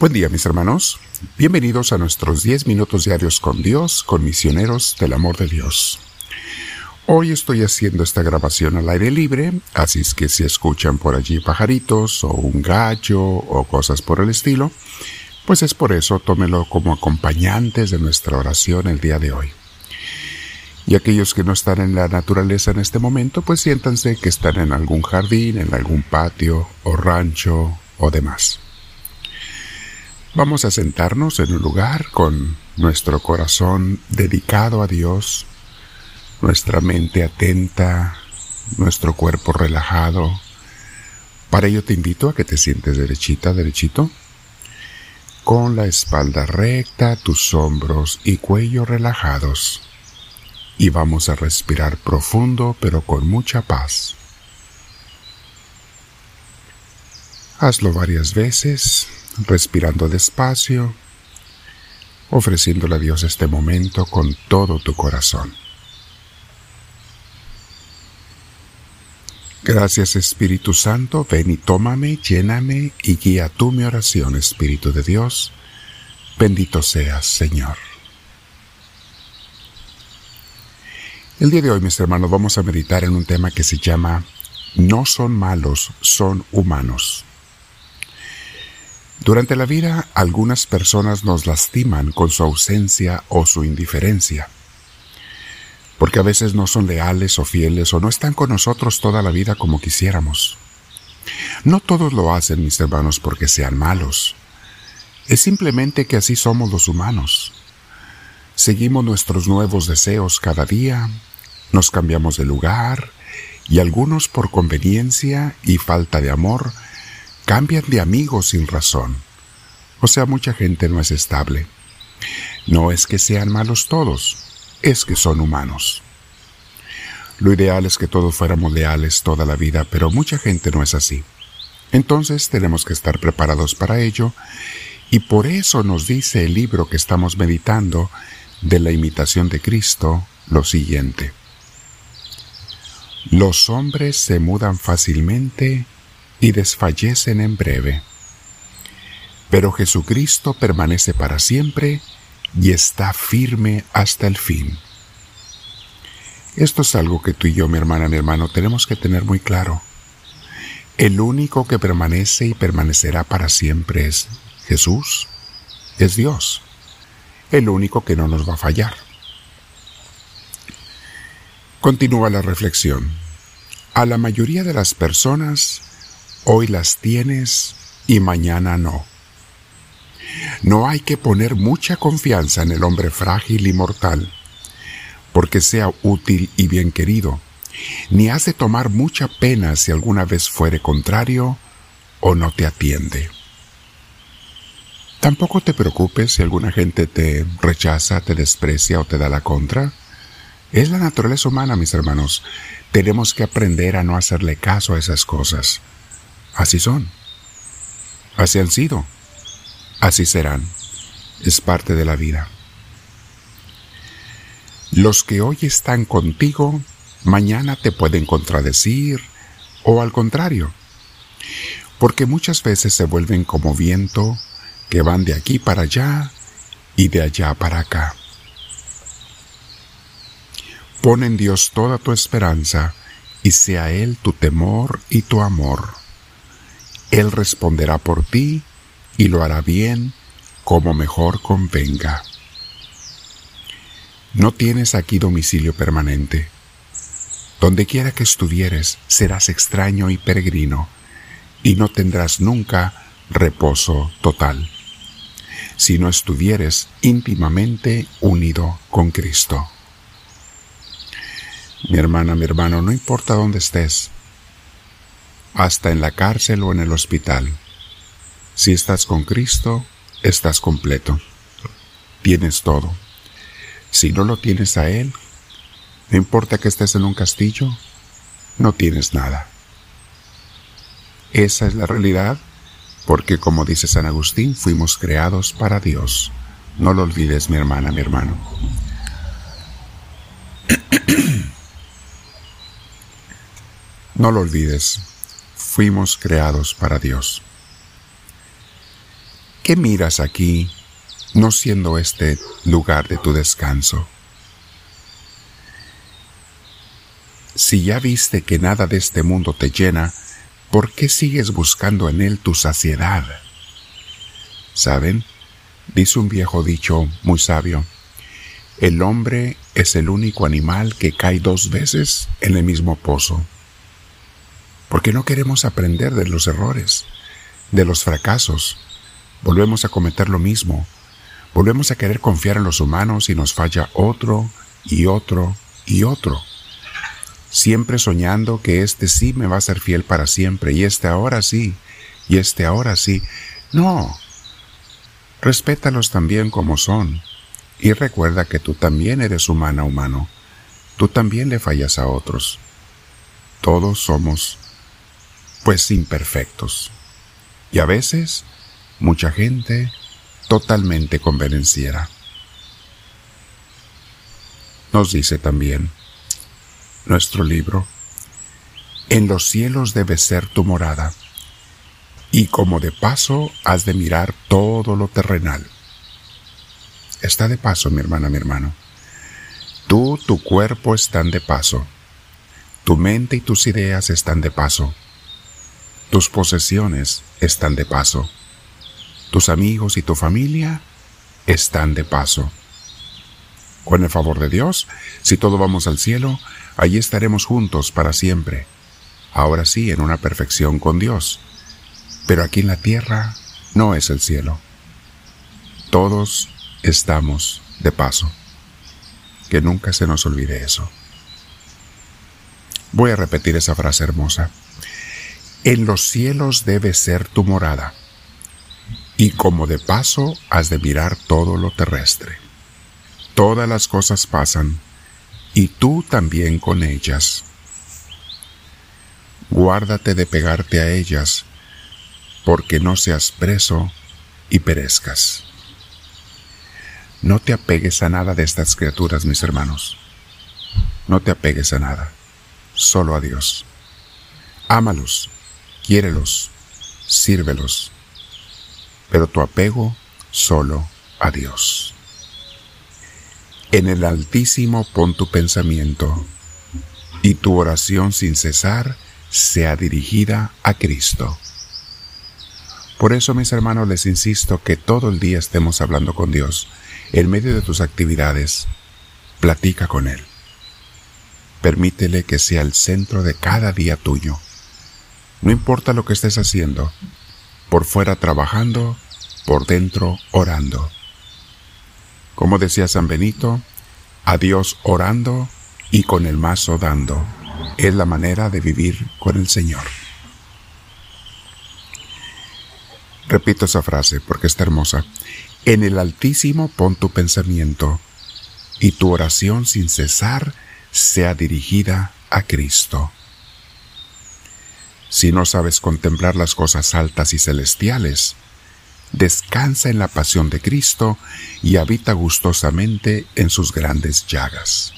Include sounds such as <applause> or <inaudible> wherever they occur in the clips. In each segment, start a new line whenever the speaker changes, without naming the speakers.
Buen día mis hermanos, bienvenidos a nuestros 10 minutos diarios con Dios, con misioneros del amor de Dios. Hoy estoy haciendo esta grabación al aire libre, así es que si escuchan por allí pajaritos o un gallo o cosas por el estilo, pues es por eso tómelo como acompañantes de nuestra oración el día de hoy. Y aquellos que no están en la naturaleza en este momento, pues siéntanse que están en algún jardín, en algún patio o rancho o demás. Vamos a sentarnos en un lugar con nuestro corazón dedicado a Dios, nuestra mente atenta, nuestro cuerpo relajado. Para ello te invito a que te sientes derechita, derechito, con la espalda recta, tus hombros y cuello relajados. Y vamos a respirar profundo pero con mucha paz. Hazlo varias veces respirando despacio, ofreciéndole a Dios este momento con todo tu corazón. Gracias Espíritu Santo, ven y tómame, lléname y guía tú mi oración, Espíritu de Dios. Bendito seas, Señor. El día de hoy, mis hermanos, vamos a meditar en un tema que se llama No son malos, son humanos. Durante la vida, algunas personas nos lastiman con su ausencia o su indiferencia, porque a veces no son leales o fieles o no están con nosotros toda la vida como quisiéramos. No todos lo hacen, mis hermanos, porque sean malos. Es simplemente que así somos los humanos. Seguimos nuestros nuevos deseos cada día, nos cambiamos de lugar y algunos por conveniencia y falta de amor cambian de amigos sin razón. O sea, mucha gente no es estable. No es que sean malos todos, es que son humanos. Lo ideal es que todos fuéramos leales toda la vida, pero mucha gente no es así. Entonces tenemos que estar preparados para ello, y por eso nos dice el libro que estamos meditando de la imitación de Cristo lo siguiente. Los hombres se mudan fácilmente y desfallecen en breve. Pero Jesucristo permanece para siempre y está firme hasta el fin. Esto es algo que tú y yo, mi hermana, mi hermano, tenemos que tener muy claro. El único que permanece y permanecerá para siempre es Jesús, es Dios. El único que no nos va a fallar. Continúa la reflexión. A la mayoría de las personas Hoy las tienes y mañana no. No hay que poner mucha confianza en el hombre frágil y mortal, porque sea útil y bien querido, ni has de tomar mucha pena si alguna vez fuere contrario o no te atiende. Tampoco te preocupes si alguna gente te rechaza, te desprecia o te da la contra. Es la naturaleza humana, mis hermanos. Tenemos que aprender a no hacerle caso a esas cosas. Así son. Así han sido. Así serán. Es parte de la vida. Los que hoy están contigo, mañana te pueden contradecir o al contrario, porque muchas veces se vuelven como viento que van de aquí para allá y de allá para acá. Pon en Dios toda tu esperanza y sea Él tu temor y tu amor. Él responderá por ti y lo hará bien como mejor convenga. No tienes aquí domicilio permanente. Donde quiera que estuvieres, serás extraño y peregrino, y no tendrás nunca reposo total, si no estuvieres íntimamente unido con Cristo. Mi hermana, mi hermano, no importa dónde estés, hasta en la cárcel o en el hospital. Si estás con Cristo, estás completo. Tienes todo. Si no lo tienes a Él, no importa que estés en un castillo, no tienes nada. Esa es la realidad, porque como dice San Agustín, fuimos creados para Dios. No lo olvides, mi hermana, mi hermano. <clears throat> No lo olvides fuimos creados para Dios. ¿Qué miras aquí, no siendo este lugar de tu descanso? Si ya viste que nada de este mundo te llena, ¿por qué sigues buscando en él tu saciedad? ¿Saben? Dice un viejo dicho muy sabio, el hombre es el único animal que cae dos veces en el mismo pozo. Porque no queremos aprender de los errores, de los fracasos. Volvemos a cometer lo mismo. Volvemos a querer confiar en los humanos y nos falla otro y otro y otro. Siempre soñando que este sí me va a ser fiel para siempre y este ahora sí y este ahora sí. No. Respétalos también como son y recuerda que tú también eres humana, humano. Tú también le fallas a otros. Todos somos, pues, imperfectos. Y a veces, mucha gente totalmente convenenciera. Nos dice también nuestro libro, en los cielos debe ser tu morada, y como de paso has de mirar todo lo terrenal está de paso, mi hermana, mi hermano. Tú, tu cuerpo están de paso. Tu mente y tus ideas están de paso. Tus posesiones están de paso. Tus amigos y tu familia están de paso. Con el favor de Dios, si todo vamos al cielo, allí estaremos juntos para siempre. Ahora sí, en una perfección con Dios. Pero aquí en la tierra no es el cielo. Todos estamos de paso. Que nunca se nos olvide eso. Voy a repetir esa frase hermosa. En los cielos debe ser tu morada, y como de paso has de mirar todo lo terrestre. Todas las cosas pasan, y tú también con ellas. Guárdate de pegarte a ellas, porque no seas preso y perezcas. No te apegues a nada de estas criaturas, mis hermanos. No te apegues a nada, solo a Dios. Ámalos, quiérelos, sírvelos, pero tu apego solo a Dios. En el Altísimo pon tu pensamiento y tu oración sin cesar sea dirigida a Cristo. Por eso, mis hermanos, les insisto que todo el día estemos hablando con Dios en medio de tus actividades, platica con Él. Permítele que sea el centro de cada día tuyo. No importa lo que estés haciendo, por fuera trabajando, por dentro orando. Como decía San Benito, a Dios orando y con el mazo dando. Es la manera de vivir con el Señor. Repito esa frase porque está hermosa. En el Altísimo pon tu pensamiento y tu oración sin cesar sea dirigida a Cristo. Si no sabes contemplar las cosas altas y celestiales, descansa en la pasión de Cristo y habita gustosamente en sus grandes llagas.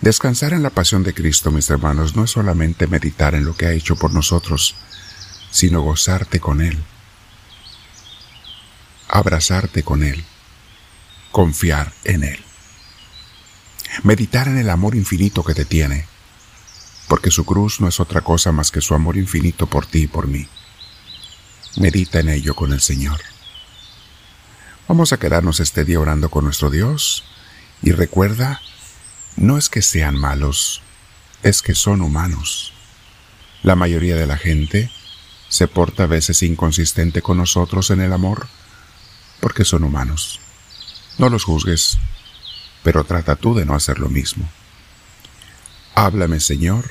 Descansar en la pasión de Cristo, mis hermanos, no es solamente meditar en lo que ha hecho por nosotros, sino gozarte con Él abrazarte con Él, confiar en Él, meditar en el amor infinito que te tiene, porque su cruz no es otra cosa más que su amor infinito por ti y por mí. Medita en ello con el Señor. Vamos a quedarnos este día orando con nuestro Dios y recuerda, no es que sean malos, es que son humanos. La mayoría de la gente se porta a veces inconsistente con nosotros en el amor porque son humanos. No los juzgues, pero trata tú de no hacer lo mismo. Háblame, Señor,